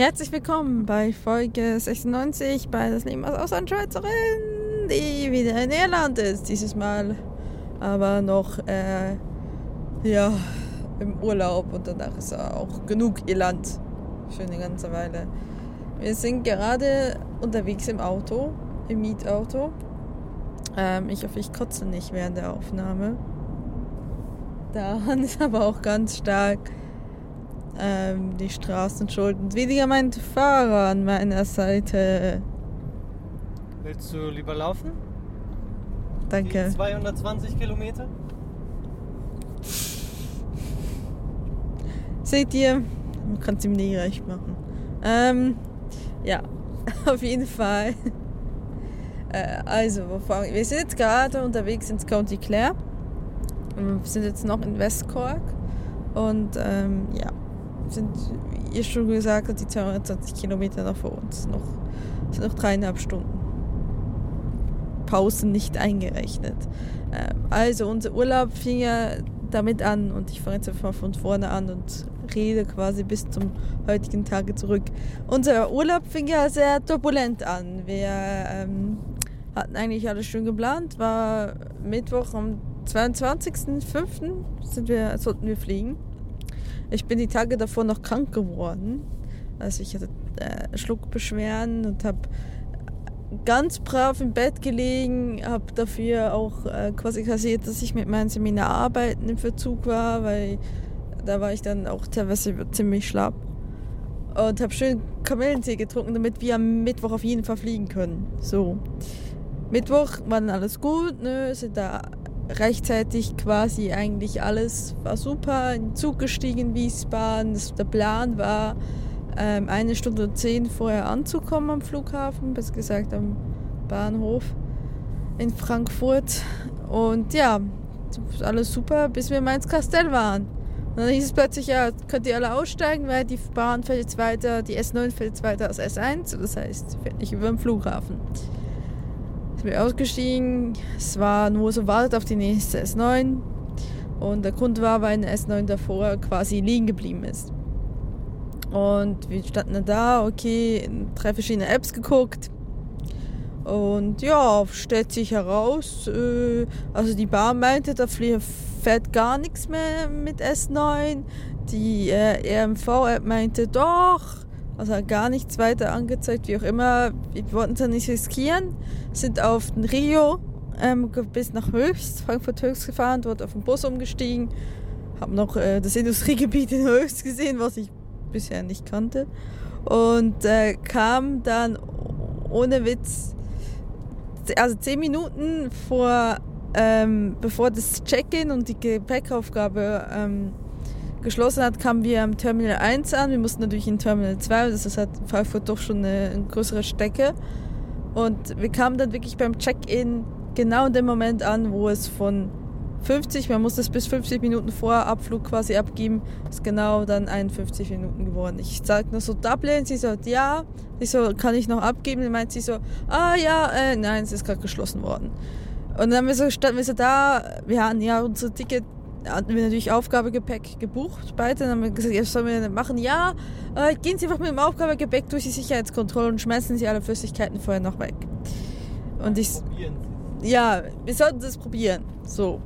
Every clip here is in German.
Herzlich willkommen bei Folge 96 bei Das Leben als Auslandschweizerin, die wieder in Irland ist dieses Mal, aber noch äh, ja, im Urlaub und danach ist auch genug Irland für eine ganze Weile. Wir sind gerade unterwegs im Auto, im Mietauto. Ähm, ich hoffe, ich kotze nicht während der Aufnahme. Daran ist aber auch ganz stark ähm, die Straßen schuld und weniger mein Fahrer an meiner Seite. Willst du lieber laufen? Danke. Die 220 Kilometer? Seht ihr? Man kann es ihm nie recht machen. Ähm, ja, auf jeden Fall. Äh, also, wir sind jetzt gerade unterwegs ins County Clare. Wir sind jetzt noch in West Cork. Und ähm, ja, sind, wie ihr schon gesagt habt, die 220 Kilometer noch vor uns. Noch, sind noch dreieinhalb Stunden. Pausen nicht eingerechnet. Ähm, also unser Urlaub fing ja damit an und ich fange jetzt einfach mal von vorne an und rede quasi bis zum heutigen Tage zurück. Unser Urlaub fing ja sehr turbulent an. Wir ähm, hatten eigentlich alles schön geplant, war Mittwoch am 22.05. Sind wir, sollten wir fliegen. Ich bin die Tage davor noch krank geworden. Also ich hatte äh, Schluckbeschwerden und habe ganz brav im Bett gelegen, habe dafür auch äh, quasi kassiert, dass ich mit meinen Seminararbeiten im Verzug war, weil da war ich dann auch teilweise ziemlich schlapp. Und habe schön Kamillentee getrunken, damit wir am Mittwoch auf jeden Fall fliegen können. So. Mittwoch war dann alles gut, ne? Sind da rechtzeitig quasi eigentlich alles war super. In den Zug gestiegen Wiesbaden. Das, der Plan war, ähm, eine Stunde zehn vorher anzukommen am Flughafen, besser gesagt am Bahnhof in Frankfurt. Und ja, alles super, bis wir in Mainz-Kastell waren. Und dann hieß es plötzlich, ja, könnt ihr alle aussteigen, weil die Bahn fährt jetzt weiter, die S9 fährt jetzt weiter als S1, das heißt, fährt nicht über den Flughafen. Sind wir ausgestiegen, es war nur so, wartet auf die nächste S9. Und der Grund war, weil eine S9 davor quasi liegen geblieben ist. Und wir standen da, okay, in drei verschiedene Apps geguckt. Und ja, stellt sich heraus, äh, also die Bahn meinte, da fährt gar nichts mehr mit S9. Die äh, RMV-App meinte doch, also gar nichts weiter angezeigt, wie auch immer. Wir wollten es ja nicht riskieren, sind auf den Rio ähm, bis nach Höchst, Frankfurt Höchst gefahren, dort auf den Bus umgestiegen, haben noch äh, das Industriegebiet in Höchst gesehen, was ich bisher nicht kannte. Und äh, kam dann ohne Witz, also zehn Minuten vor, ähm, bevor das Check-in und die Gepäckaufgabe ähm, geschlossen hat, kamen wir am Terminal 1 an. Wir mussten natürlich in Terminal 2, das ist halt Frankfurt doch schon eine, eine größere Strecke. Und wir kamen dann wirklich beim Check-in genau in dem Moment an, wo es von 50, man muss das bis 50 Minuten vor Abflug quasi abgeben, ist genau dann 51 Minuten geworden. Ich sage nur so Dublin, sie sagt ja, ich so, kann ich noch abgeben? Dann meint sie so, ah ja, äh, nein, es ist gerade geschlossen worden. Und dann haben wir so, standen wir so da, wir hatten ja unser Ticket, hatten wir natürlich Aufgabegepäck gebucht, beide, dann haben wir gesagt, ja, was sollen wir denn machen? Ja, äh, gehen Sie einfach mit dem Aufgabegepäck durch die Sicherheitskontrolle und schmeißen Sie alle Flüssigkeiten vorher noch weg. Und ich, ja, wir sollten es probieren, so.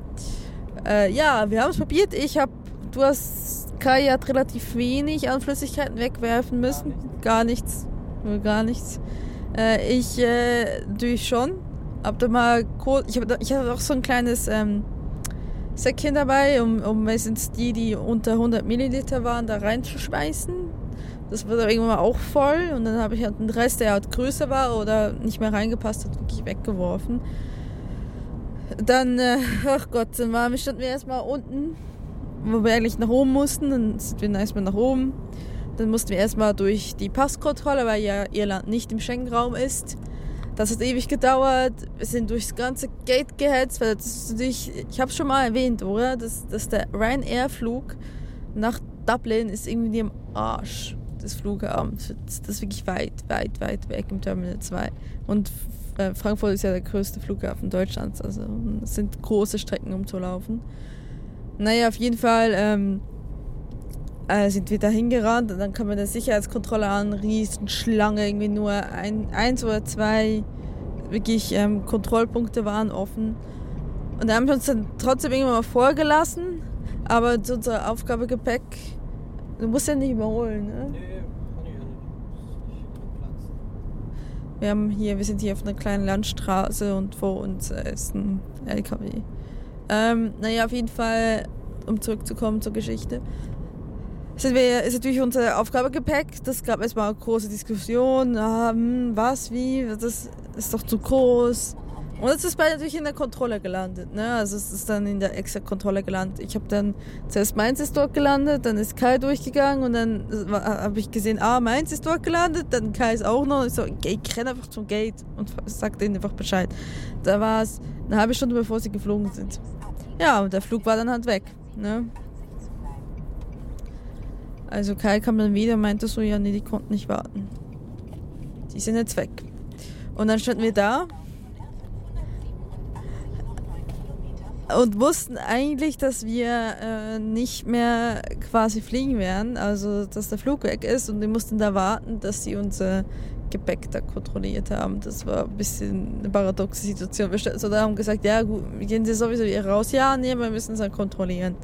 Äh, ja, wir haben es probiert. Ich habe, du hast Kai hat relativ wenig an Flüssigkeiten wegwerfen müssen. Gar nichts. Gar nichts. Gar nichts. Äh, ich äh, natürlich schon. Hab da mal ich habe ich hab auch so ein kleines ähm, Säckchen dabei, um, um meistens die, die unter 100 Milliliter waren, da reinzuschmeißen. Das dann irgendwann auch voll und dann habe ich halt den Rest, der halt größer war oder nicht mehr reingepasst hat, wirklich weggeworfen. Dann, äh, ach Gott, dann waren, standen wir erstmal unten, wo wir eigentlich nach oben mussten. Dann sind wir erstmal nach oben. Dann mussten wir erstmal durch die Passkontrolle, weil ja Irland nicht im Schengen-Raum ist. Das hat ewig gedauert. Wir sind durchs ganze Gate gehetzt, weil natürlich, ich habe schon mal erwähnt, oder? Dass, dass der Ryanair-Flug nach Dublin ist irgendwie im Arsch des Flughafens. Das ist wirklich weit, weit, weit weg im Terminal 2. Und äh, Frankfurt ist ja der größte Flughafen Deutschlands, also es sind große Strecken um zu laufen. Naja, auf jeden Fall ähm, äh, sind wir da hingerannt und dann kam man der Sicherheitskontrolle an, Riesenschlange, irgendwie nur ein, eins oder zwei wirklich ähm, Kontrollpunkte waren offen. Und da haben wir uns dann trotzdem irgendwann mal vorgelassen, aber zu unser Aufgabegepäck, du musst ja nicht überholen, ne? Nee, kann ich ja nicht. Wir haben hier, wir sind hier auf einer kleinen Landstraße und vor uns ist ein LKW. Ähm, naja, auf jeden Fall, um zurückzukommen zur Geschichte. Wir, ist natürlich unser Aufgabegepäck. Das gab erstmal eine große Diskussion. Ah, hm, was, wie, das ist doch zu groß. Und es ist beide natürlich in der Kontrolle gelandet. Ne? Also es ist dann in der extra-Kontrolle gelandet. Ich habe dann zuerst meins ist dort gelandet, dann ist Kai durchgegangen und dann habe ich gesehen, ah, meins ist dort gelandet, dann Kai ist auch noch. Ich so, ich renne einfach zum Gate und sag denen einfach Bescheid. Da war es eine halbe Stunde, bevor sie geflogen sind. Ja, und der Flug war dann halt weg. Ne? Also Kai kam dann wieder und meinte so, ja, nee, die konnten nicht warten. Die sind jetzt weg. Und dann standen wir da und wussten eigentlich, dass wir äh, nicht mehr quasi fliegen werden, also dass der Flug weg ist und wir mussten da warten, dass sie unser Gepäck da kontrolliert haben. Das war ein bisschen eine paradoxe Situation. Wir standen so da haben gesagt, ja gut, gehen Sie sowieso wieder raus. Ja, nee, wir müssen es dann kontrollieren.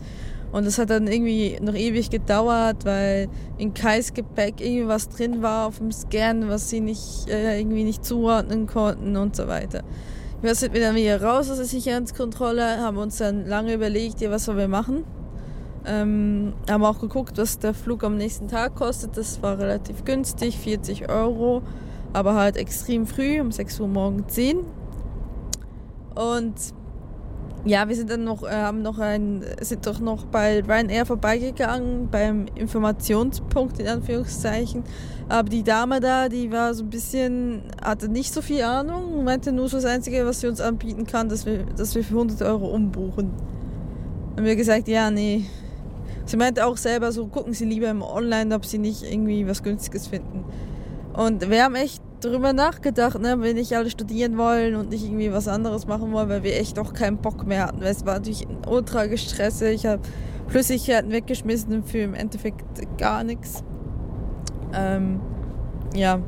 Und das hat dann irgendwie noch ewig gedauert, weil in Kais Gepäck irgendwie was drin war auf dem Scan, was sie nicht, äh, irgendwie nicht zuordnen konnten und so weiter. Wir sind dann wieder raus aus der Sicherheitskontrolle, haben uns dann lange überlegt, ja, was sollen wir machen. Ähm, haben auch geguckt, was der Flug am nächsten Tag kostet. Das war relativ günstig, 40 Euro, aber halt extrem früh, um 6 Uhr morgens 10. Und ja, wir sind dann noch, äh, haben noch ein, sind doch noch bei Ryanair vorbeigegangen, beim Informationspunkt in Anführungszeichen. Aber die Dame da, die war so ein bisschen, hatte nicht so viel Ahnung, meinte nur so das Einzige, was sie uns anbieten kann, dass wir, dass wir für 100 Euro umbuchen. Haben wir gesagt, ja, nee. Sie meinte auch selber so, gucken Sie lieber im Online, ob Sie nicht irgendwie was Günstiges finden. Und wir haben echt drüber nachgedacht, ne, wenn nicht alle studieren wollen und nicht irgendwie was anderes machen wollen, weil wir echt auch keinen Bock mehr hatten. Es war natürlich ultra gestresst. Ich habe Flüssigkeiten weggeschmissen für im Endeffekt gar nichts. Ähm, ja.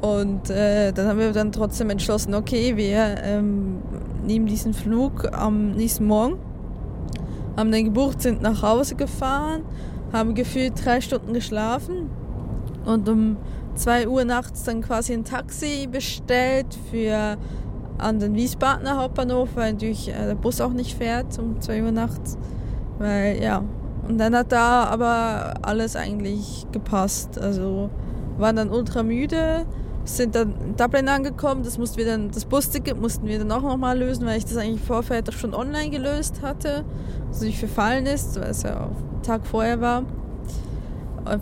Und äh, dann haben wir dann trotzdem entschlossen, okay, wir ähm, nehmen diesen Flug am nächsten Morgen, haben den gebucht, sind nach Hause gefahren, haben gefühlt drei Stunden geschlafen und um 2 Uhr nachts dann quasi ein Taxi bestellt für an den Wiesbadener Hauptbahnhof, weil natürlich äh, der Bus auch nicht fährt um 2 Uhr nachts. Weil ja, und dann hat da aber alles eigentlich gepasst. Also waren dann ultra müde, sind dann in Dublin angekommen, das mussten wir dann, das Busticket mussten wir dann auch nochmal lösen, weil ich das eigentlich vorher schon online gelöst hatte. Also nicht verfallen ist, weil es ja auch Tag vorher war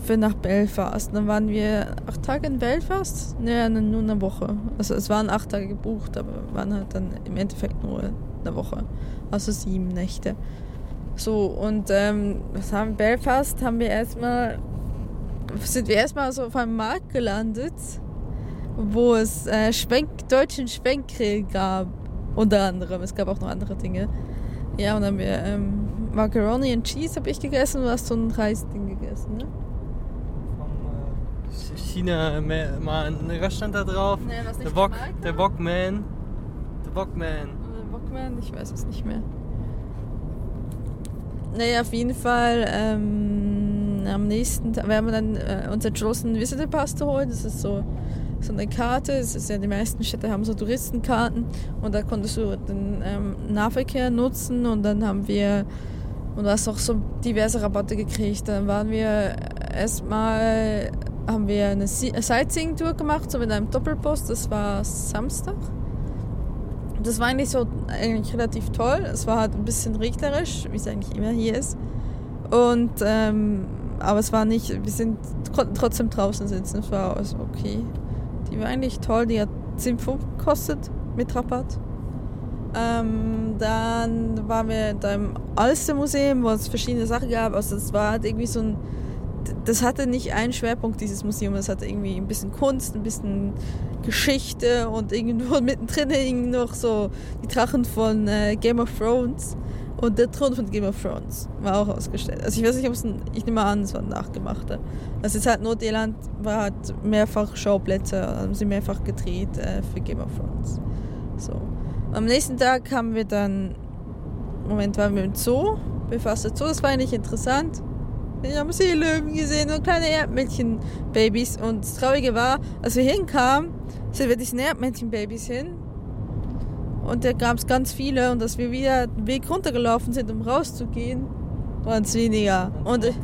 für nach Belfast. Dann waren wir acht Tage in Belfast? Ne, nur eine Woche. Also es waren acht Tage gebucht, aber waren halt dann im Endeffekt nur eine Woche. Also sieben Nächte. So, und ähm, was haben Belfast? Haben wir erstmal, sind wir erstmal so auf einem Markt gelandet, wo es äh, Schwenk, deutschen Schwenkgrill gab. Unter anderem. Es gab auch noch andere Dinge. Ja, und dann haben wir ähm, Macaroni and Cheese habe ich gegessen und du hast so ein Reisding gegessen, ne? China mal ein Restaurant da drauf. Nee, was nicht der Wok, der Wokman. Der Wokman. Oder Bockman, ich weiß es nicht mehr. Naja, auf jeden Fall ähm, am nächsten Tag, wir haben dann äh, uns entschlossen, Visitor Pass zu holen. Das ist so, so eine Karte. Das ist ja, die meisten Städte haben so Touristenkarten und da konntest du den ähm, Nahverkehr nutzen und dann haben wir und du hast auch so diverse Rabatte gekriegt. Dann waren wir erstmal haben wir eine Si- Sightseeing-Tour gemacht, so mit einem Doppelpost. Das war Samstag. Das war eigentlich so eigentlich relativ toll. Es war halt ein bisschen regnerisch, wie es eigentlich immer hier ist. Und ähm, aber es war nicht, wir sind konnten trotzdem draußen sitzen. Es war alles okay. Die war eigentlich toll. Die hat 10 Pfund gekostet mit Rabatt. Ähm, dann waren wir in einem Alster-Museum, wo es verschiedene Sachen gab. Also es war halt irgendwie so ein das hatte nicht einen Schwerpunkt, dieses Museum. Es hatte irgendwie ein bisschen Kunst, ein bisschen Geschichte und irgendwo mittendrin hingen noch so die Drachen von äh, Game of Thrones. Und der Thron von Game of Thrones war auch ausgestellt. Also ich weiß nicht, ob es ein, ich nehme an, es war ein nachgemachter. Also es halt Nordirland, war halt mehrfach Schauplätze, haben sie mehrfach gedreht äh, für Game of Thrones. So. Am nächsten Tag haben wir dann, Moment, waren wir im Zoo, befasst Zoo, das war eigentlich interessant. Wir haben Seelöwen gesehen und kleine Erdmännchen-Babys. Und das Traurige war, als wir hinkamen, sind wir diesen Erdmännchen-Babys hin und da gab es ganz viele und dass wir wieder den Weg runtergelaufen sind, um rauszugehen, waren es weniger. Und es,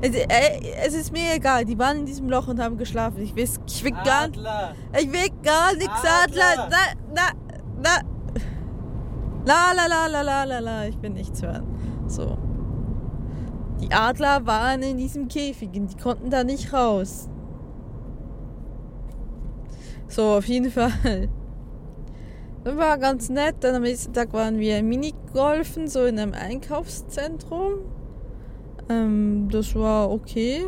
es, ist mir egal, die waren in diesem Loch und haben geschlafen. Ich will, ich will gar, ich will gar nichts Adler. Adler. Na, na, na. La la la la la la la, ich bin nichts hören. So. Die Adler waren in diesem Käfig und die konnten da nicht raus. So, auf jeden Fall. Das war ganz nett. Dann am nächsten Tag waren wir Minigolfen, so in einem Einkaufszentrum. Ähm, das war okay.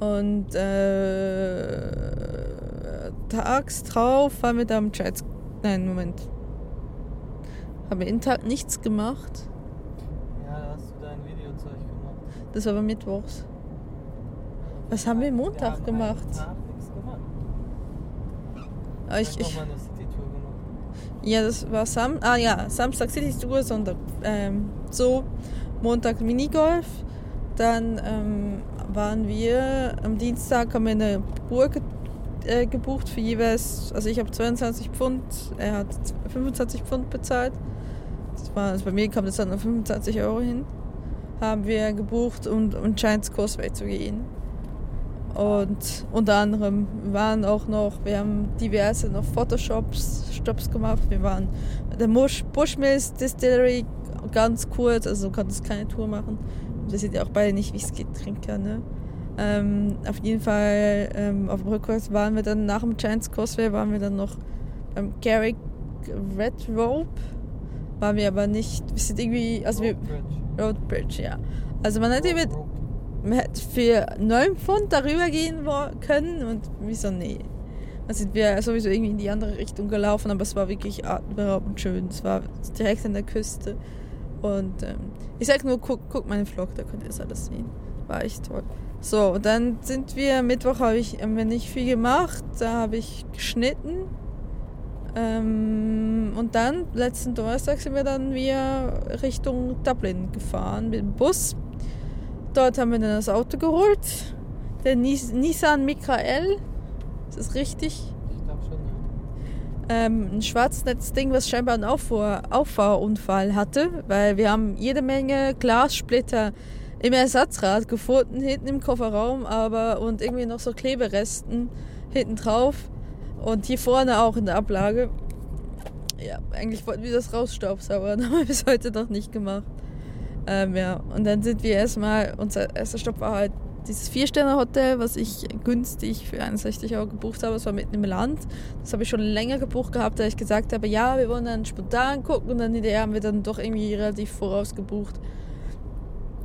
Und äh, tags drauf waren wir da am Chat. Nein, Moment. Haben wir in Tag nichts gemacht. Ja, da hast du dein Videozeug gemacht. Das war aber mittwochs. Was haben wir Montag wir haben gemacht? Ah, ich, Ich, ja, das war Sam ah, ja, Samstag City Tour, Sonntag ähm, so, Montag Minigolf. Dann ähm, waren wir am Dienstag haben wir eine Burg äh, gebucht für jeweils, also ich habe 22 Pfund, er hat 25 Pfund bezahlt. Das war, also bei mir kam das dann auf 25 Euro hin. Haben wir gebucht, um, um Giants Causeway zu gehen. Und unter anderem waren auch noch, wir haben diverse noch Photoshops Stops gemacht. Wir waren der Bush, Bushmills Distillery ganz kurz, also du konntest keine Tour machen. Wir sind ja auch beide nicht Whisky-Trinker, ne? Ähm, auf jeden Fall ähm, auf dem Rückwärts waren wir dann nach dem Giants Causeway waren wir dann noch beim Garrick Red Rope. Waren wir aber nicht, wir sind irgendwie, also wir. Road Bridge, ja. Also man hätte mit, man hätte für 9 Pfund darüber gehen können und wieso nee. Dann sind wir sowieso irgendwie in die andere Richtung gelaufen, aber es war wirklich atemberaubend schön. Es war direkt an der Küste. Und ähm, ich sag nur, guck, guck meinen Vlog, da könnt ihr das alles sehen. War echt toll. So, dann sind wir, Mittwoch habe ich haben wir nicht viel gemacht, da habe ich geschnitten. Ähm, und dann, letzten Donnerstag sind wir dann wieder Richtung Dublin gefahren mit dem Bus. Dort haben wir dann das Auto geholt. Der Nis Nissan Mikael. Ist das richtig? Ich glaube schon, ja. Ähm, ein schwarzes Ding, was scheinbar einen Auffahr Auffahrunfall hatte, weil wir haben jede Menge Glassplitter im Ersatzrad gefunden, hinten im Kofferraum, aber und irgendwie noch so Kleberesten hinten drauf und hier vorne auch in der Ablage. Ja, eigentlich wollten wir das rausstaubsaubern, haben wir bis heute noch nicht gemacht. Ähm, ja, und dann sind wir erstmal, unser erster Stopp war halt dieses Vier-Sterne-Hotel, was ich günstig für 61 Euro gebucht habe. Das war mitten im Land. Das habe ich schon länger gebucht gehabt, da ich gesagt habe, ja, wir wollen dann spontan gucken und dann hinterher haben wir dann doch irgendwie relativ voraus gebucht.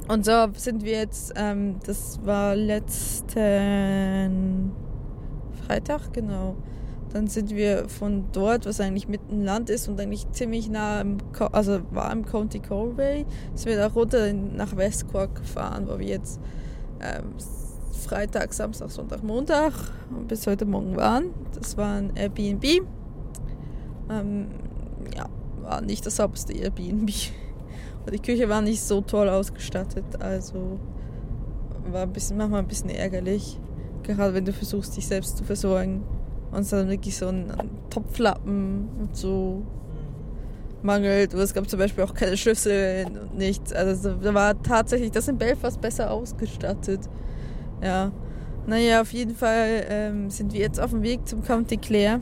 Und so sind wir jetzt, ähm, das war letzten Freitag, genau. Dann sind wir von dort, was eigentlich mitten im Land ist und eigentlich ziemlich nah, im, also war im County Galway, sind wir da runter nach West Cork gefahren, wo wir jetzt ähm, Freitag, Samstag, Sonntag, Montag und bis heute Morgen waren. Das war ein Airbnb. Ähm, ja, war nicht das sauberste Airbnb. Und die Küche war nicht so toll ausgestattet, also war ein bisschen, manchmal ein bisschen ärgerlich. Gerade wenn du versuchst, dich selbst zu versorgen. Und es dann wirklich so ein Topflappen und so mangelt. Und es gab zum Beispiel auch keine Schlüssel und nichts. Also da war tatsächlich das in Belfast besser ausgestattet. Ja. Naja, auf jeden Fall ähm, sind wir jetzt auf dem Weg zum County Clare.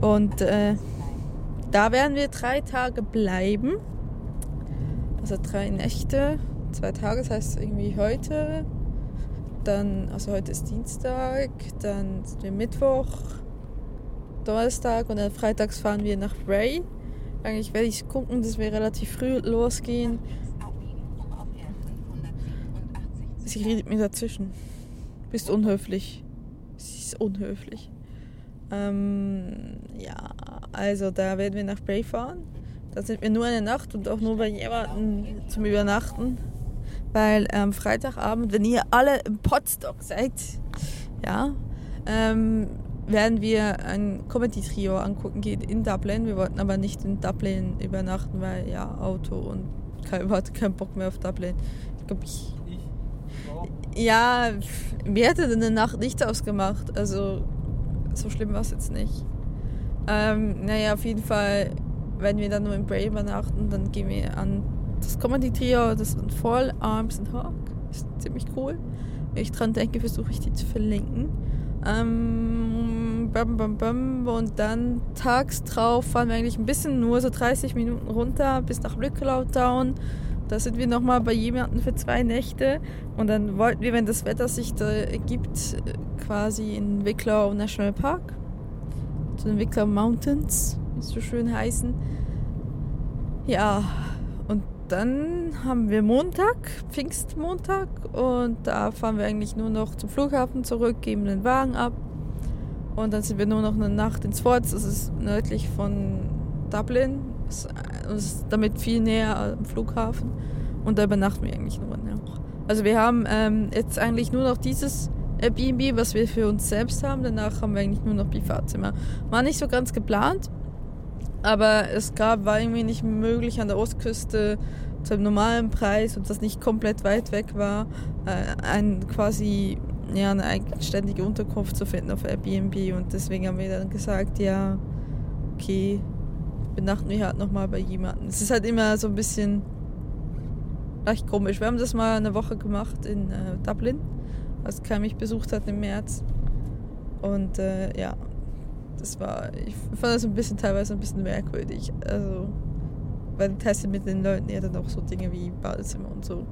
Und äh, da werden wir drei Tage bleiben. Also drei Nächte, zwei Tage, das heißt irgendwie heute. Dann, also heute ist Dienstag, dann sind wir Mittwoch, Donnerstag und dann freitags fahren wir nach Bray. Eigentlich werde ich gucken, dass wir relativ früh losgehen. Sie redet mir dazwischen. Bist unhöflich. Sie ist unhöflich. Ähm, ja, also da werden wir nach Bray fahren. Da sind wir nur eine Nacht und auch nur bei jemandem zum Übernachten. Weil am Freitagabend, wenn ihr alle im Podstock seid, ja, ähm, werden wir ein Comedy-Trio angucken gehen in Dublin. Wir wollten aber nicht in Dublin übernachten, weil ja, Auto und kein, hatte keinen Bock mehr auf Dublin. Ich glaube, ich. Ich? Ja, mir hätte eine Nacht nichts ausgemacht. Also, so schlimm war es jetzt nicht. Ähm, naja, auf jeden Fall, wenn wir dann nur in Bray übernachten, dann gehen wir an das Comedy-Trio, das ist voll Arms and Hawk. Ist ziemlich cool. Wenn ich dran denke, versuche ich die zu verlinken. Ähm, bam, bam, bam. Und dann tags drauf fahren wir eigentlich ein bisschen nur so 30 Minuten runter bis nach Wicklow Town. Da sind wir nochmal bei jemandem für zwei Nächte. Und dann wollten wir, wenn das Wetter sich da ergibt, quasi in Wicklow National Park. Zu den Wicklow Mountains, wie es so schön heißen. Ja, und dann haben wir Montag, Pfingstmontag, und da fahren wir eigentlich nur noch zum Flughafen zurück, geben den Wagen ab. Und dann sind wir nur noch eine Nacht in Swords, das ist nördlich von Dublin. Das ist damit viel näher am Flughafen. Und da übernachten wir eigentlich nur noch. Also wir haben ähm, jetzt eigentlich nur noch dieses Airbnb, was wir für uns selbst haben. Danach haben wir eigentlich nur noch Privatzimmer. War nicht so ganz geplant, aber es gab, war irgendwie nicht möglich an der Ostküste zu einem normalen Preis und das nicht komplett weit weg war, äh, ein quasi ja, eine eigenständige Unterkunft zu finden auf Airbnb und deswegen haben wir dann gesagt, ja, okay, benachten wir halt nochmal bei jemandem. Es ist halt immer so ein bisschen recht komisch. Wir haben das mal eine Woche gemacht in äh, Dublin, als Kai mich besucht hat im März. Und äh, ja, das war, ich fand das ein bisschen teilweise ein bisschen merkwürdig. Also, weil du testet mit den Leuten ja dann auch so Dinge wie Badezimmer und so.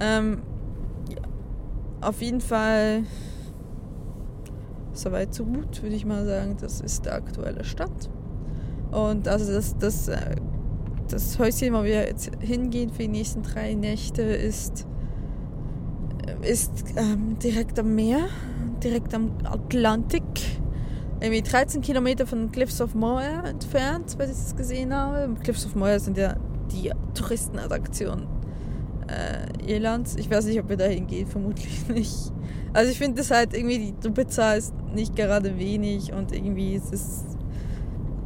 Ähm, ja. Auf jeden Fall, soweit so gut, würde ich mal sagen, das ist der aktuelle Stand. Und also das, das, äh, das Häuschen, wo wir jetzt hingehen für die nächsten drei Nächte, ist, ist ähm, direkt am Meer, direkt am Atlantik. Irgendwie 13 Kilometer von Cliffs of Moher entfernt, weil ich das gesehen habe. Cliffs of Moher sind ja die Touristenattraktion äh, Irlands. Ich weiß nicht, ob wir da hingehen, vermutlich nicht. Also ich finde das halt irgendwie, du bezahlst nicht gerade wenig und irgendwie ist es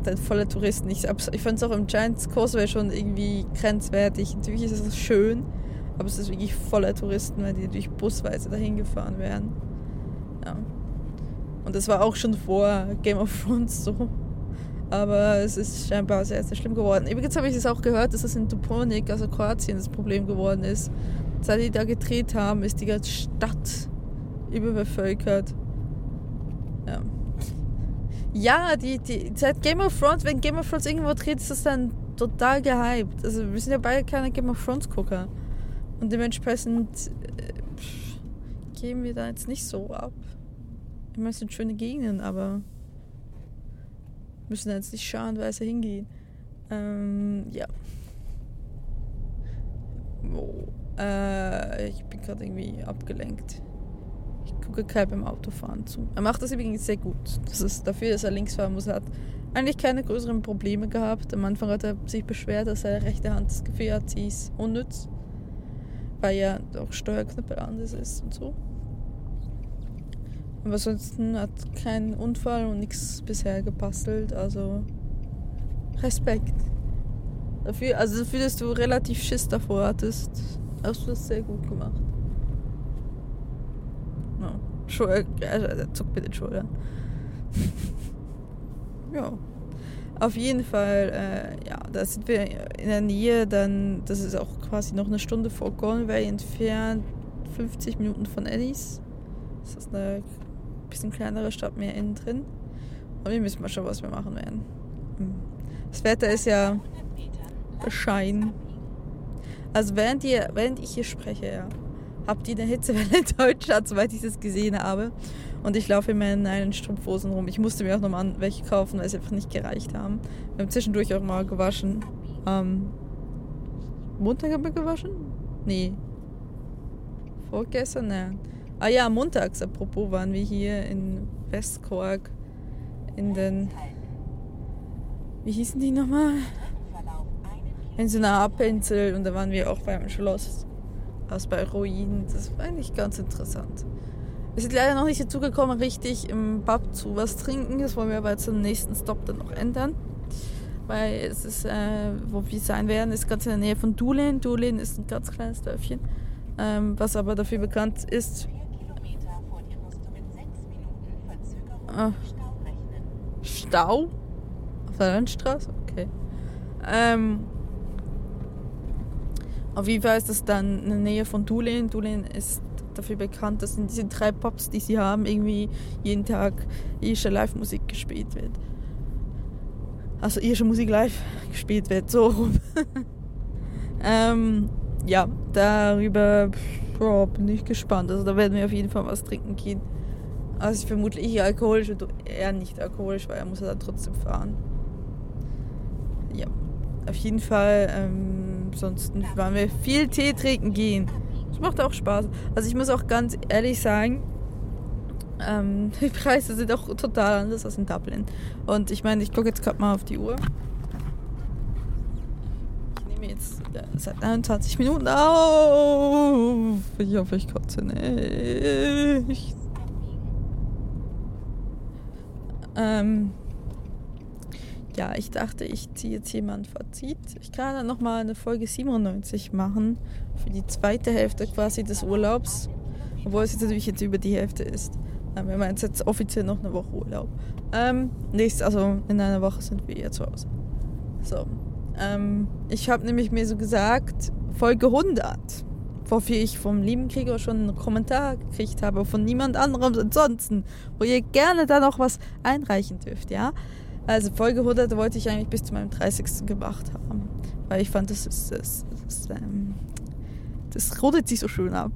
dann voller Touristen. Ich, ich fand es auch im Giants Causeway schon irgendwie grenzwertig. Natürlich ist es schön, aber es ist wirklich voller Touristen, weil die natürlich busweise dahin gefahren werden. Ja. Und das war auch schon vor Game of Thrones so. Aber es ist scheinbar sehr, sehr schlimm geworden. Übrigens habe ich es auch gehört, dass es in Dubrovnik, also Kroatien, das Problem geworden ist. Seit die da gedreht haben, ist die ganze Stadt überbevölkert. Ja. Ja, die, die, seit Game of Thrones, wenn Game of Thrones irgendwo dreht, ist das dann total gehypt. Also wir sind ja beide keine Game of Thrones Gucker. Und dementsprechend äh, gehen wir da jetzt nicht so ab. Ich meine, es sind schöne Gegenden, aber müssen jetzt nicht scharenweise hingehen. Ähm, ja. Oh, äh, ich bin gerade irgendwie abgelenkt. Ich gucke Kai beim Autofahren zu. Er macht das übrigens sehr gut. Das ist dafür, dass er links fahren muss. Er hat eigentlich keine größeren Probleme gehabt. Am Anfang hat er sich beschwert, dass seine rechte Hand das Gefühl hat, sie ist unnütz. Weil ja auch Steuerknüppel anders ist und so. Aber ansonsten hat kein Unfall und nichts bisher gebastelt. Also Respekt. Dafür, also dafür, dass du relativ Schiss davor hattest, hast du das sehr gut gemacht. No. Schulter, äh, zuck bitte die Schultern. ja. Auf jeden Fall, äh, ja, da sind wir in der Nähe, dann, das ist auch quasi noch eine Stunde vor Galway entfernt, 50 Minuten von Ennis. Das ist eine bisschen kleinere Stadt mehr innen drin. Und wir müssen mal schauen, was wir machen werden. Hm. Das Wetter ist ja bescheiden. Also während, ihr, während ich hier spreche, ja, habt ihr eine Hitzewelle in Deutschland, soweit ich das gesehen habe. Und ich laufe immer in einen Strumpfhosen rum. Ich musste mir auch nochmal welche kaufen, weil sie einfach nicht gereicht haben. Wir haben zwischendurch auch mal gewaschen. Ähm, Montag haben wir gewaschen? Nee. Vorgestern? Nein. Ah ja, montags, apropos, waren wir hier in Westkork in den wie hießen die nochmal? In so einer Abinsel und da waren wir auch beim Schloss. Also bei Ruinen. Das war eigentlich ganz interessant. Wir sind leider noch nicht dazu gekommen, richtig im Pub zu was trinken. Das wollen wir aber zum nächsten Stop dann noch ändern. Weil es ist, äh, wo wir sein werden, ist ganz in der Nähe von Dulin. Dulin ist ein ganz kleines Dörfchen, ähm, was aber dafür bekannt ist. Ah. Stau? Auf der Landstraße? Okay. Ähm, auf jeden Fall ist das dann in der Nähe von Dulin. Dulin ist dafür bekannt, dass in diesen drei Pubs, die sie haben, irgendwie jeden Tag irische Live-Musik gespielt wird. Also irische Musik live gespielt wird, so rum. ähm, ja, darüber boah, bin ich gespannt. Also da werden wir auf jeden Fall was trinken gehen. Also ich vermute ich alkoholisch und er nicht alkoholisch, weil er muss ja dann trotzdem fahren. Ja, auf jeden Fall. Ähm, ansonsten waren wir viel Tee trinken gehen. Das macht auch Spaß. Also ich muss auch ganz ehrlich sagen, ähm, die Preise sind auch total anders als in Dublin. Und ich meine, ich gucke jetzt gerade mal auf die Uhr. Ich nehme jetzt seit 21 Minuten auf. Ich hoffe, ich kotze nicht. Ähm, ja, ich dachte, ich ziehe jetzt hier mal ein Fazit. Ich kann dann nochmal eine Folge 97 machen. Für die zweite Hälfte quasi des Urlaubs. Obwohl es jetzt natürlich jetzt über die Hälfte ist. Ähm, wir meinen jetzt offiziell noch eine Woche Urlaub. Ähm, nächst, also in einer Woche sind wir hier zu Hause. So. Ähm, ich habe nämlich mir so gesagt, Folge 100. Wofür ich vom lieben Krieger schon einen Kommentar gekriegt habe, von niemand anderem ansonsten, wo ihr gerne da noch was einreichen dürft, ja? Also Folge 100 wollte ich eigentlich bis zu meinem 30. gemacht haben, weil ich fand, das ist, das, das, ähm, das rundet sich so schön ab.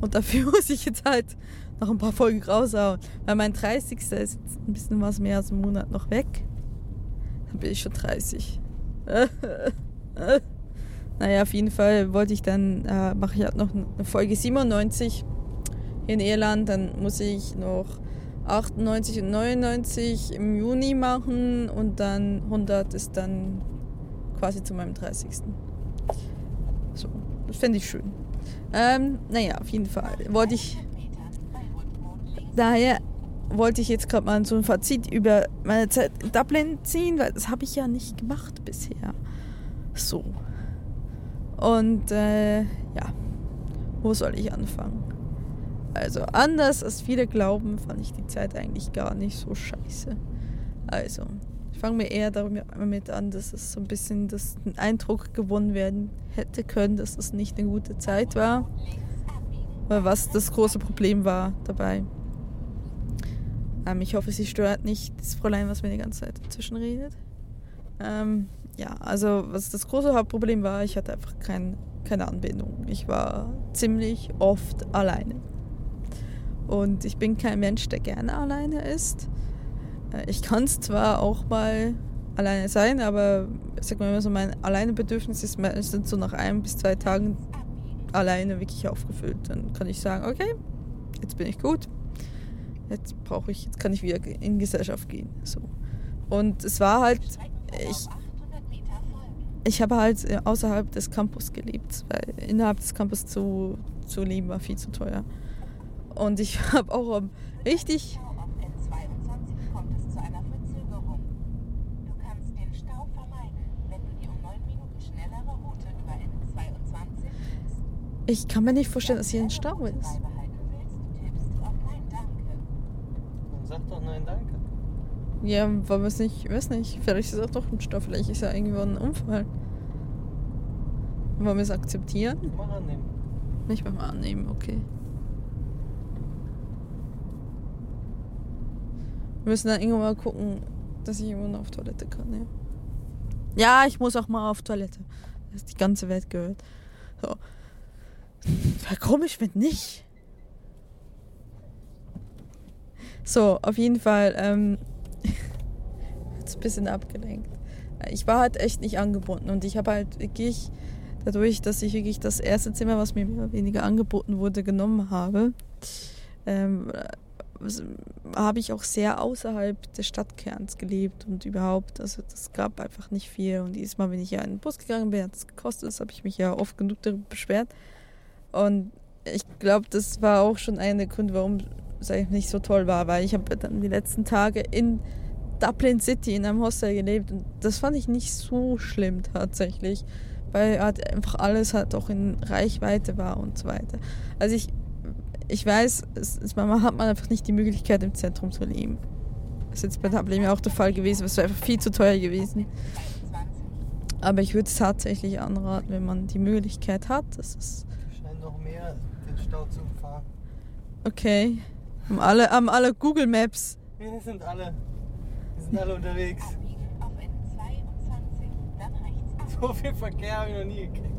Und dafür muss ich jetzt halt noch ein paar Folgen raushauen. Weil mein 30. ist jetzt ein bisschen was mehr als einen Monat noch weg. Dann bin ich schon 30. naja, auf jeden Fall wollte ich dann, äh, mache ich halt noch eine Folge 97 in Irland. Dann muss ich noch 98 und 99 im Juni machen und dann 100 ist dann quasi zu meinem 30. So, das fände ich schön. Ähm, naja, auf jeden Fall wollte ich daher wollte ich jetzt gerade mal so ein Fazit über meine Zeit in Dublin ziehen, weil das habe ich ja nicht gemacht bisher. So. Und äh, ja, wo soll ich anfangen? Also anders als viele glauben, fand ich die Zeit eigentlich gar nicht so scheiße. Also, ich fange mir eher damit an, dass es so ein bisschen das, ein Eindruck gewonnen werden hätte können, dass es nicht eine gute Zeit war. Weil was das große Problem war dabei. Ähm, ich hoffe, sie stört nicht das Fräulein, was mir die ganze Zeit dazwischen redet. Ähm, ja, also was das große Hauptproblem war, ich hatte einfach kein, keine Anbindung. Ich war ziemlich oft alleine. Und ich bin kein Mensch, der gerne alleine ist. Äh, ich kann es zwar auch mal alleine sein, aber sag mal so, mein Alleinebedürfnis ist meistens so nach ein bis zwei Tagen alleine wirklich aufgefüllt. Dann kann ich sagen, okay, jetzt bin ich gut, jetzt brauche ich, jetzt kann ich wieder in Gesellschaft gehen. So. Und es war halt, ich, ich habe halt äh, außerhalb des Campus gelebt, weil innerhalb des Campus zu, zu leben war viel zu teuer. Und ich habe auch richtig Ich kann mir nicht vorstellen, dass hier ein Stau ist. Sag doch nein, danke. Ja, wir es nicht, ich weiß nicht. Vielleicht ist es auch doch ein Stoff, vielleicht ist ja irgendwo ein Unfall. Wollen wir es akzeptieren? Mal annehmen. Nicht mal annehmen, okay. Wir müssen dann irgendwann mal gucken, dass ich irgendwann auf Toilette kann, ja. Ja, ich muss auch mal auf Toilette. Das ist die ganze Welt gehört. So. Wäre komisch, wenn nicht. So, auf jeden Fall, ähm, ein bisschen abgelenkt. Ich war halt echt nicht angebunden und ich habe halt wirklich, dadurch, dass ich wirklich das erste Zimmer, was mir weniger angeboten wurde, genommen habe, ähm, habe ich auch sehr außerhalb des Stadtkerns gelebt und überhaupt, also das gab einfach nicht viel. Und jedes Mal, wenn ich ja in den Bus gegangen bin, hat es gekostet, das habe ich mich ja oft genug darüber beschwert. Und ich glaube, das war auch schon einer der Gründe, warum es eigentlich nicht so toll war, weil ich habe dann die letzten Tage in Dublin City in einem Hostel gelebt und das fand ich nicht so schlimm tatsächlich, weil halt einfach alles halt auch in Reichweite war und so weiter. Also ich, ich weiß, es, es, man hat man einfach nicht die Möglichkeit im Zentrum zu leben. Das ist jetzt bei Dublin auch der Fall gewesen, es wäre einfach viel zu teuer gewesen. Aber ich würde es tatsächlich anraten, wenn man die Möglichkeit hat. Das ist Scheint noch mehr den Stau zu umfahren. okay. Haben alle, haben alle Google Maps. Wir sind alle, sind alle unterwegs. Auf N22, dann rechts ab. So viel Verkehr habe ich noch nie gekriegt.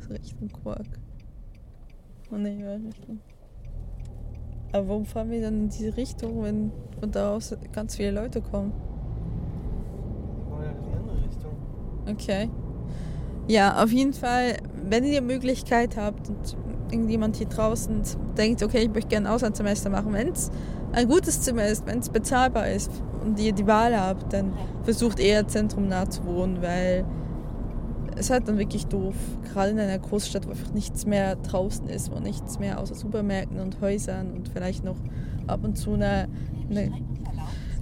So Richtung Quark. Oh ne, ja, Richtung. Aber warum fahren wir dann in diese Richtung, wenn von da aus ganz viele Leute kommen? Wir wollen ja in die andere Richtung. Okay. Ja, auf jeden Fall, wenn ihr die Möglichkeit habt und irgendjemand hier draußen denkt, okay, ich möchte gerne ein Auslandssemester machen, wenn es ein gutes Zimmer ist, wenn es bezahlbar ist und ihr die Wahl habt, dann versucht eher zentrumnah zu wohnen, weil es halt dann wirklich doof, gerade in einer Großstadt, wo einfach nichts mehr draußen ist, wo nichts mehr außer Supermärkten und Häusern und vielleicht noch ab und zu eine, eine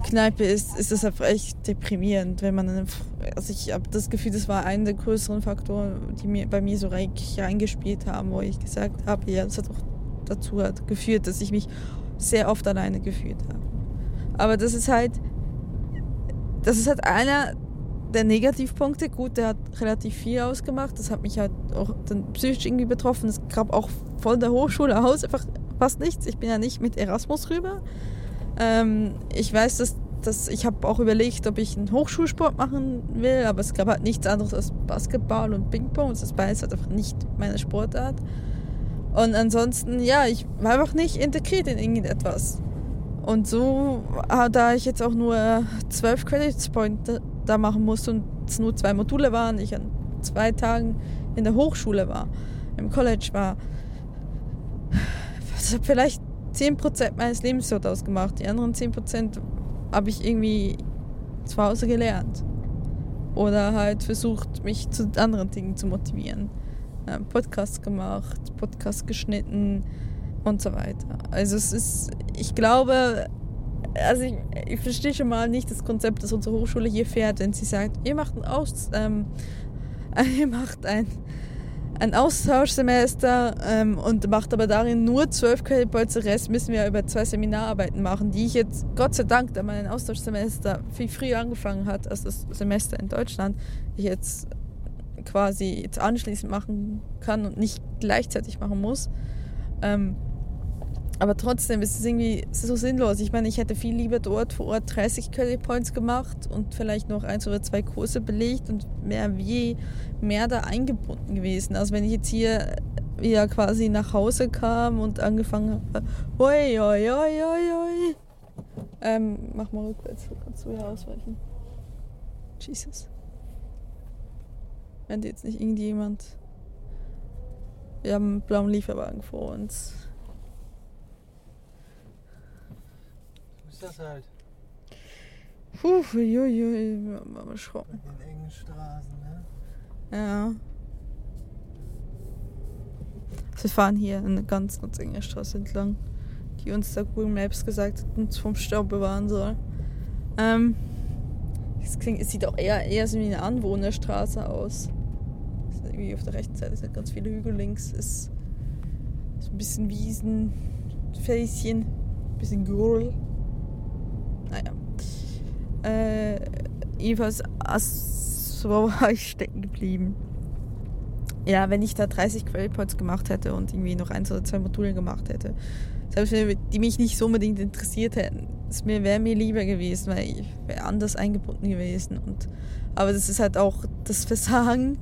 Kneipe ist, ist es einfach echt deprimierend, wenn man eine, also ich habe das Gefühl, das war einer der größeren Faktoren, die mir bei mir so reingespielt haben, wo ich gesagt habe, ja, das hat auch dazu hat geführt, dass ich mich sehr oft alleine gefühlt habe. Aber das ist halt, das ist halt einer der Negativpunkte. Gut, der hat relativ viel ausgemacht. Das hat mich halt auch dann psychisch irgendwie betroffen. Es gab auch von der Hochschule aus einfach fast nichts. Ich bin ja nicht mit Erasmus rüber. Ähm, ich weiß, dass, dass ich habe auch überlegt, ob ich einen Hochschulsport machen will, aber es gab halt nichts anderes als Basketball und Ping-Pong. Das beides halt einfach nicht meine Sportart. Und ansonsten, ja, ich war einfach nicht integriert in irgendetwas. Und so, ah, da ich jetzt auch nur zwölf Credits Point da machen musste und es nur zwei Module waren, ich an zwei Tagen in der Hochschule war, im College war, hat vielleicht 10% meines Lebens dort ausgemacht. Die anderen 10% habe ich irgendwie zu Hause gelernt. Oder halt versucht, mich zu anderen Dingen zu motivieren. Ähm, Podcast gemacht, Podcast geschnitten und so weiter. Also es ist, ich glaube, also ich, ich verstehe schon mal nicht das Konzept, das unsere Hochschule hier fährt, wenn sie sagt, ihr macht ein Aus, ähm, ihr macht ein, ein Austauschsemester ähm, und macht aber darin nur zwölf Credit Points. Rest müssen wir über zwei Seminararbeiten machen, die ich jetzt, Gott sei Dank, da mein Austauschsemester viel früher angefangen hat als das Semester in Deutschland, ich jetzt quasi jetzt anschließend machen kann und nicht gleichzeitig machen muss. Ähm, aber trotzdem ist es irgendwie so sinnlos. Ich meine, ich hätte viel lieber dort vor Ort 30 Credit Points gemacht und vielleicht noch eins oder zwei Kurse belegt und mehr wie mehr da eingebunden gewesen. Also wenn ich jetzt hier wieder quasi nach Hause kam und angefangen habe, oi, oi, oi, oi, oi. Ähm, mach mal rückwärts, kannst du hier ausweichen. Jesus. Wenn jetzt nicht irgendjemand. Wir haben einen blauen Lieferwagen vor uns. So ist das halt. Puh, uiuiui, mal erschrocken. Mit den engen Straßen, ne? Ja. Wir fahren hier eine ganz, ganz enge Straße entlang, die uns der Google Maps gesagt hat, uns vom Stau bewahren soll. Ähm, es, klingt, es sieht auch eher, eher so wie eine Anwohnerstraße aus. Irgendwie auf der rechten Seite sind ganz viele Hügel, links ist so ein bisschen Wiesen, Fäschen, ein bisschen Gurl. Naja. Äh, jedenfalls, so war ich stecken geblieben. Ja, wenn ich da 30 Credit Points gemacht hätte und irgendwie noch eins oder zwei Module gemacht hätte, selbst wenn die mich nicht so unbedingt interessiert hätten, es mir wäre mir lieber gewesen, weil ich wäre anders eingebunden gewesen. Und, aber das ist halt auch das Versagen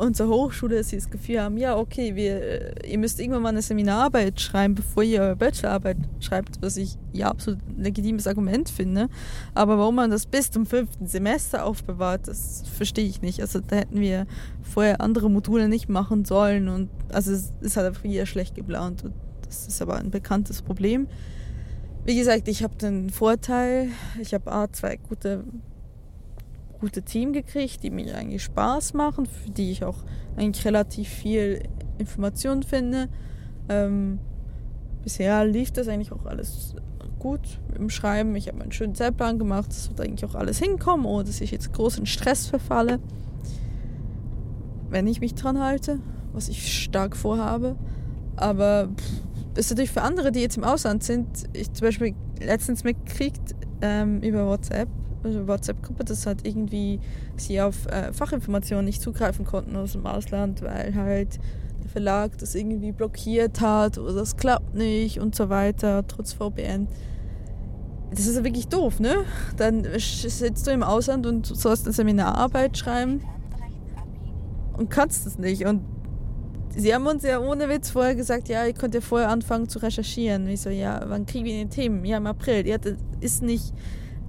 unsere Hochschule, dass sie das Gefühl haben, ja, okay, wir, ihr müsst irgendwann mal eine Seminararbeit schreiben, bevor ihr eure Bachelorarbeit schreibt, was ich ja absolut ein legitimes Argument finde. Aber warum man das bis zum fünften Semester aufbewahrt, das verstehe ich nicht. Also da hätten wir vorher andere Module nicht machen sollen und also es ist halt einfach wieder schlecht geplant und das ist aber ein bekanntes Problem. Wie gesagt, ich habe den Vorteil, ich habe A, zwei gute gute Team gekriegt, die mir eigentlich Spaß machen, für die ich auch eigentlich relativ viel Information finde. Ähm, bisher lief das eigentlich auch alles gut im Schreiben. Ich habe einen schönen Zeitplan gemacht. Das wird eigentlich auch alles hinkommen, ohne dass ich jetzt großen Stress verfalle. Wenn ich mich dran halte, was ich stark vorhabe. Aber das ist natürlich für andere, die jetzt im Ausland sind, ich zum Beispiel letztens mitgekriegt ähm, über WhatsApp, WhatsApp-Gruppe, dass halt irgendwie sie auf äh, Fachinformationen nicht zugreifen konnten aus dem Ausland, weil halt der Verlag das irgendwie blockiert hat oder das klappt nicht und so weiter, trotz VPN. Das ist ja wirklich doof, ne? Dann sitzt du im Ausland und sollst eine Seminararbeit schreiben und kannst es nicht. Und sie haben uns ja ohne Witz vorher gesagt, ja, ihr könnt ja vorher anfangen zu recherchieren. Ich so, ja, wann kriegen wir die Themen? Ja, im April. Ja, das ist nicht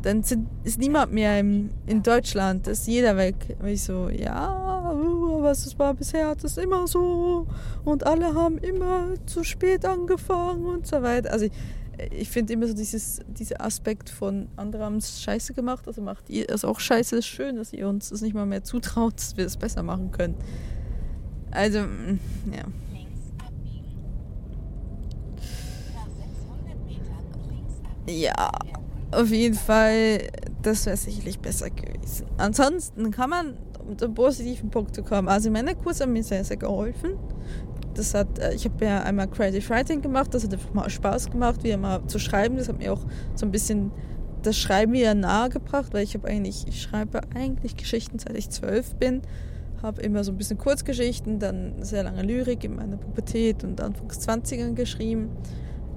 dann sind, ist niemand mehr im, in Deutschland, ist jeder weg. Und ich so, ja, aber es war bisher hat es immer so und alle haben immer zu spät angefangen und so weiter. Also ich, ich finde immer so dieses, dieser Aspekt von andere haben es scheiße gemacht, also macht ihr es auch scheiße, ist schön, dass ihr uns das nicht mal mehr zutraut, dass wir es besser machen können. Also, mm, ja. Ja, auf jeden Fall, das wäre sicherlich besser gewesen. Ansonsten kann man um den positiven Punkt zu kommen. Also meine Kurse haben mir sehr, sehr geholfen. Das hat, äh, ich habe ja einmal Creative Writing gemacht, das hat einfach mal Spaß gemacht, wieder mal zu schreiben. Das hat mir auch so ein bisschen das Schreiben wieder nahe gebracht, weil ich habe eigentlich, ich schreibe eigentlich Geschichten, seit ich zwölf bin. Habe immer so ein bisschen Kurzgeschichten, dann sehr lange Lyrik in meiner Pubertät und Anfangs 20ern geschrieben.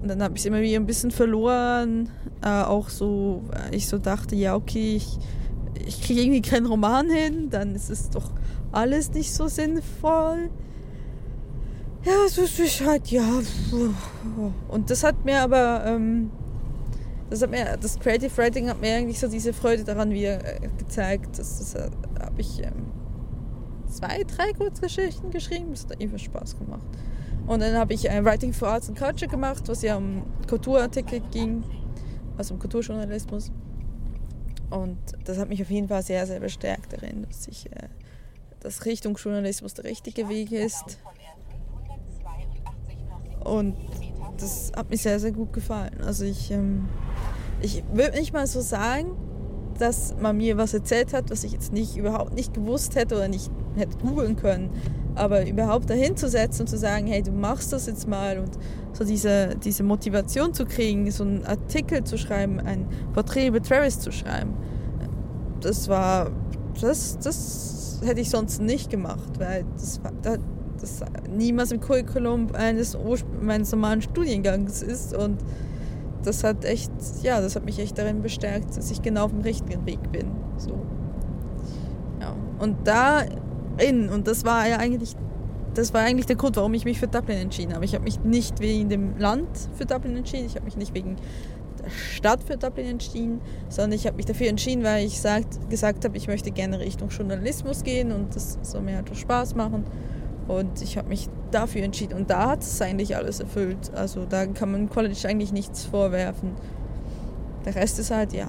Und dann habe ich es immer wieder ein bisschen verloren. Äh, auch so, weil ich so dachte, ja, okay, ich, ich kriege irgendwie keinen Roman hin, dann ist es doch alles nicht so sinnvoll. Ja, es ist halt, ja. Und das hat mir aber, ähm, das hat mir, das Creative Writing hat mir eigentlich so diese Freude daran wieder äh, gezeigt. Das, das äh, habe ich ähm, zwei, drei Kurzgeschichten geschrieben. Das hat einfach Spaß gemacht. Und dann habe ich ein Writing for Arts and Culture gemacht, was ja um Kulturartikel ging, also um Kulturjournalismus. Und das hat mich auf jeden Fall sehr, sehr bestärkt darin, dass ich, äh, dass Richtung Journalismus der richtige Weg ist. Und das hat mir sehr, sehr gut gefallen. Also ich, ähm, ich würde nicht mal so sagen, dass man mir was erzählt hat, was ich jetzt nicht überhaupt nicht gewusst hätte oder nicht hätte googeln können. Aber überhaupt dahin zu setzen und zu sagen, hey, du machst das jetzt mal und so diese, diese Motivation zu kriegen, so einen Artikel zu schreiben, ein Porträt über Travis zu schreiben, das war, das, das hätte ich sonst nicht gemacht, weil das, das, das niemals im Curriculum eines, meines normalen Studiengangs ist und das hat echt, ja, das hat mich echt darin bestärkt, dass ich genau auf dem richtigen Weg bin. So. Ja. Und da in. Und das war ja eigentlich, das war eigentlich der Grund, warum ich mich für Dublin entschieden habe. Ich habe mich nicht wegen dem Land für Dublin entschieden, ich habe mich nicht wegen der Stadt für Dublin entschieden, sondern ich habe mich dafür entschieden, weil ich sagt, gesagt habe, ich möchte gerne Richtung Journalismus gehen und das soll mir halt Spaß machen. Und ich habe mich dafür entschieden. Und da hat es eigentlich alles erfüllt. Also da kann man College eigentlich nichts vorwerfen. Der Rest ist halt, ja,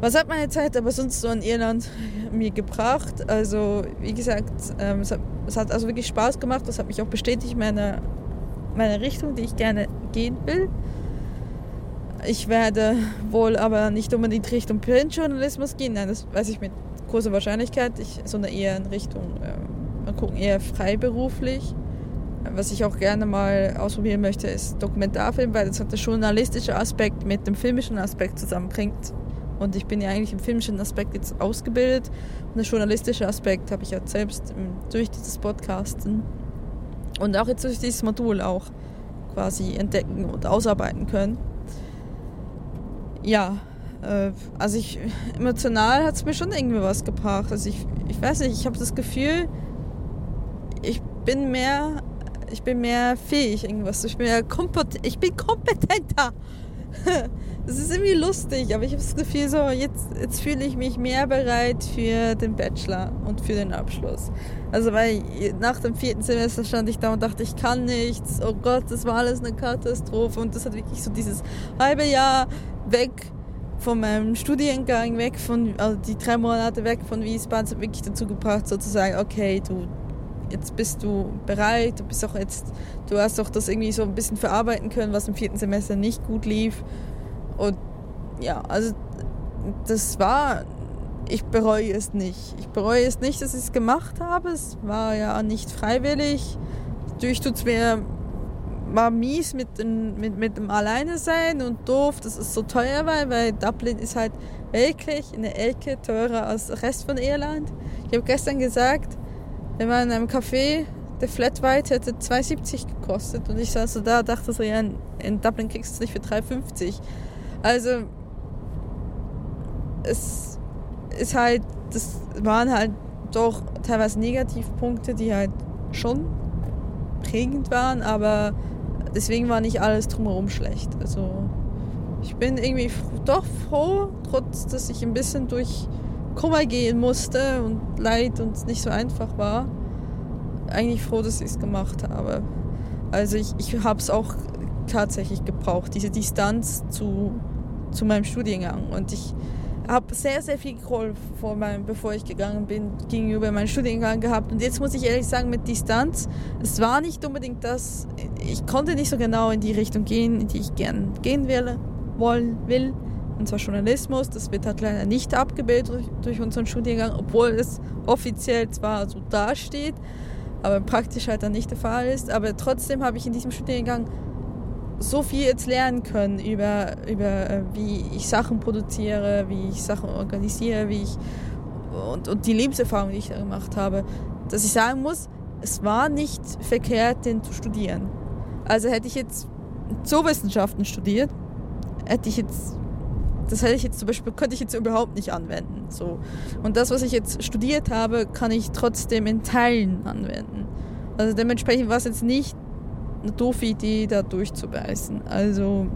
was hat meine Zeit aber sonst so in Irland mir gebracht? Also, wie gesagt, ähm, es, hat, es, hat, also wirklich Spaß gemacht. Das hat mich auch bestätigt, meine, meine Richtung, die ich gerne gehen will. Ich werde wohl aber nicht unbedingt Richtung Printjournalismus gehen. Nein, das weiß ich mit großer Wahrscheinlichkeit. Ich, sondern eher in Richtung, äh, mal gucken, eher freiberuflich. Was ich auch gerne mal ausprobieren möchte, ist Dokumentarfilm, weil das hat der journalistische Aspekt mit dem filmischen Aspekt zusammenbringt. Und ich bin ja eigentlich im filmischen Aspekt jetzt ausgebildet. Und der journalistische Aspekt habe ich ja selbst durch dieses Podcasten und auch jetzt durch dieses Modul auch quasi entdecken und ausarbeiten können. Ja, äh, also ich emotional hat es mir schon irgendwie was gebracht. Also ich, ich weiß nicht, ich habe das Gefühl, ich bin mehr, ich bin mehr fähig irgendwas. Ich bin kompet ich bin kompetenter. Das ist irgendwie lustig, aber ich habe das Gefühl, so jetzt, jetzt fühle ich mich mehr bereit für den Bachelor und für den Abschluss. Also weil nach dem vierten Semester stand ich da und dachte, ich kann nichts. Oh Gott, das war alles eine Katastrophe und das hat wirklich so dieses halbe Jahr weg von meinem Studiengang weg von, also die drei Monate weg von Wiesbaden, hat wirklich dazu gebracht, sozusagen, okay, du, jetzt bist du bereit, du bist auch jetzt, du hast auch das irgendwie so ein bisschen verarbeiten können, was im vierten Semester nicht gut lief. Und ja, also das war, ich bereue es nicht. Ich bereue es nicht, dass ich es gemacht habe. Es war ja nicht freiwillig. Natürlich tut es mir war mies mit mit, mit dem Alleine sein und doof, dass es so teuer war, weil Dublin ist halt wirklich eine Ecke teurer als der Rest von Irland. Ich habe gestern gesagt, wenn man in einem Café, der Flat White hätte 2,70 gekostet und ich saß so da dachte so, ja, in Dublin kriegst du es nicht für 3,50. Also es ist halt, das waren halt doch teilweise Negativpunkte, die halt schon prägend waren, aber deswegen war nicht alles drumherum schlecht. Also ich bin irgendwie doch froh, trotz dass ich ein bisschen durch Kummer gehen musste und Leid und nicht so einfach war. Eigentlich froh, dass ich es gemacht habe. Also ich, ich habe es auch tatsächlich gebraucht, diese Distanz zu, zu meinem Studiengang. Und ich habe sehr, sehr viel Groll vor meinem, bevor ich gegangen bin, gegenüber meinem Studiengang gehabt. Und jetzt muss ich ehrlich sagen, mit Distanz, es war nicht unbedingt das, ich konnte nicht so genau in die Richtung gehen, in die ich gern gehen will, wollen will. Und zwar Journalismus, das wird halt leider nicht abgebildet durch, durch unseren Studiengang, obwohl es offiziell zwar so dasteht, aber praktisch halt dann nicht der Fall ist. Aber trotzdem habe ich in diesem Studiengang so viel jetzt lernen können über, über äh, wie ich Sachen produziere, wie ich Sachen organisiere, wie ich und, und die Lebenserfahrung, die ich da gemacht habe, dass ich sagen muss, es war nicht verkehrt, den zu studieren. Also hätte ich jetzt Zoowissenschaften studiert, hätte ich jetzt, das hätte ich jetzt zum Beispiel, könnte ich jetzt überhaupt nicht anwenden. So. Und das, was ich jetzt studiert habe, kann ich trotzdem in Teilen anwenden. Also dementsprechend war es jetzt nicht eine doofe Idee, da durchzubeißen. Also,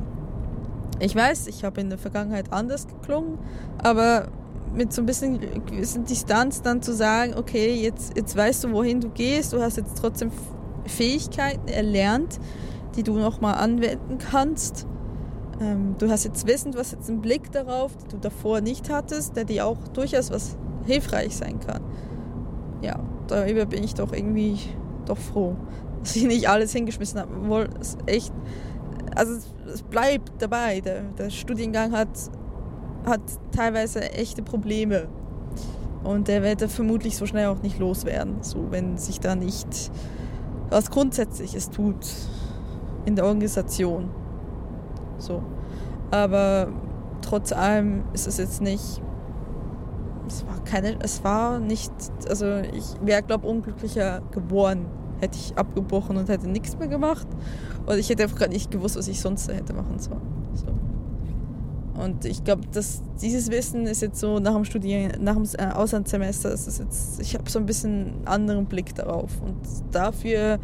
ich weiß, ich habe in der Vergangenheit anders geklungen, aber mit so ein bisschen gewissen Distanz dann zu sagen, okay, jetzt, jetzt weißt du, wohin du gehst, du hast jetzt trotzdem Fähigkeiten erlernt, die du nochmal anwenden kannst. Ähm, du hast jetzt Wissen, du hast jetzt einen Blick darauf, den du davor nicht hattest, der dir auch durchaus was hilfreich sein kann. Ja, darüber bin ich doch irgendwie doch froh dass ich nicht alles hingeschmissen habe. Obwohl es echt, also es bleibt dabei. Der, der, Studiengang hat, hat teilweise echte Probleme. Und der wird er vermutlich so schnell auch nicht loswerden, so wenn sich da nicht was Grundsätzliches tut in der Organisation. So. Aber trotz allem ist es jetzt nicht. Es war keine. Es war nicht. Also ich wäre, glaube ich, unglücklicher geboren hätte ich abgebrochen und hätte nichts mehr gemacht. Oder ich hätte einfach gar nicht gewusst, was ich sonst hätte machen sollen. So. Und ich glaube, dieses Wissen ist jetzt so nach dem Studieren, nach dem äh, Auslandssemester, ist jetzt, ich habe so ein bisschen einen anderen Blick darauf. Und dafür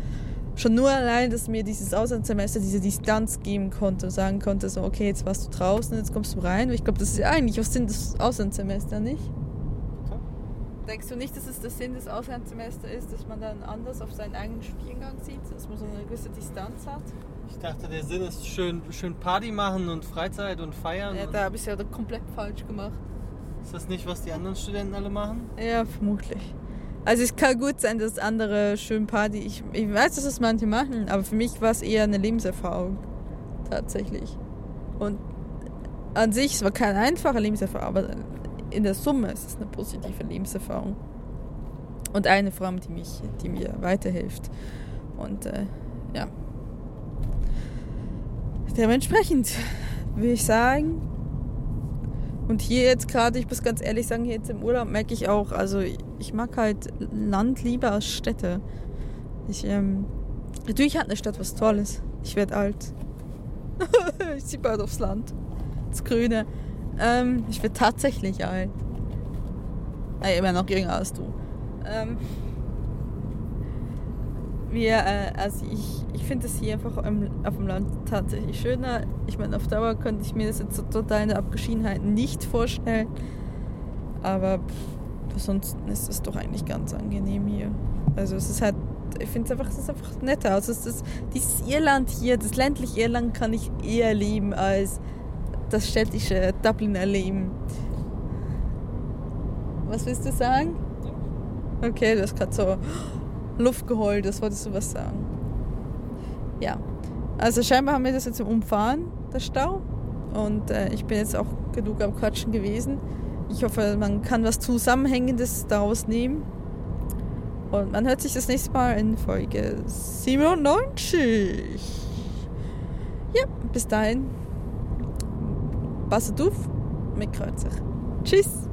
schon nur allein, dass mir dieses Auslandssemester diese Distanz geben konnte und sagen konnte, so, okay, jetzt warst du draußen, jetzt kommst du rein. Und ich glaube, das ist eigentlich auch Sinn des Auslandssemesters, nicht? Denkst du nicht, dass es der Sinn des Auslandssemesters ist, dass man dann anders auf seinen eigenen Studiengang sieht, dass man so eine gewisse Distanz hat? Ich dachte, der Sinn ist schön, schön Party machen und Freizeit und feiern. Ja, da habe ich es ja komplett falsch gemacht. ist das nicht, was die anderen Studenten alle machen? Ja, vermutlich. Also es kann gut sein, dass andere schön Party. Ich, ich weiß, dass es manche machen, aber für mich war es eher eine Lebenserfahrung. Tatsächlich. Und an sich, es war keine einfache Lebenserfahrung, aber in der Summe ist es eine positive Lebenserfahrung. Und eine allem, die, mich, die mir weiterhilft. Und äh, ja. Dementsprechend würde ich sagen, und hier jetzt gerade, ich muss ganz ehrlich sagen, hier jetzt im Urlaub merke ich auch, also ich mag halt Land lieber als Städte. Ich, ähm, natürlich hat eine Stadt was Tolles. Ich werde alt. ich ziehe bald aufs Land. Das Grüne. Ähm, ich bin tatsächlich alt. Äh, immer noch jünger als du. Ähm, wir, äh, also ich, ich finde es hier einfach im, auf dem Land tatsächlich schöner. Ich meine, auf Dauer könnte ich mir das jetzt so total in der Abgeschiedenheit nicht vorstellen. Aber ansonsten ist es doch eigentlich ganz angenehm hier. Also es ist halt, ich finde es einfach, es ist einfach netter. Also es ist, dieses Irland hier, das ländliche Irland kann ich eher lieben als das städtische Dubliner Leben. Was willst du sagen? Okay, du hast gerade so Luft geholt, das wolltest du was sagen. Ja, also scheinbar haben wir das jetzt umfahren, der Stau. Und äh, ich bin jetzt auch genug am Quatschen gewesen. Ich hoffe, man kann was Zusammenhängendes daraus nehmen. Und man hört sich das nächste Mal in Folge 97. Ja, bis dahin. Passet auf mit Kreuzer. Tschüss.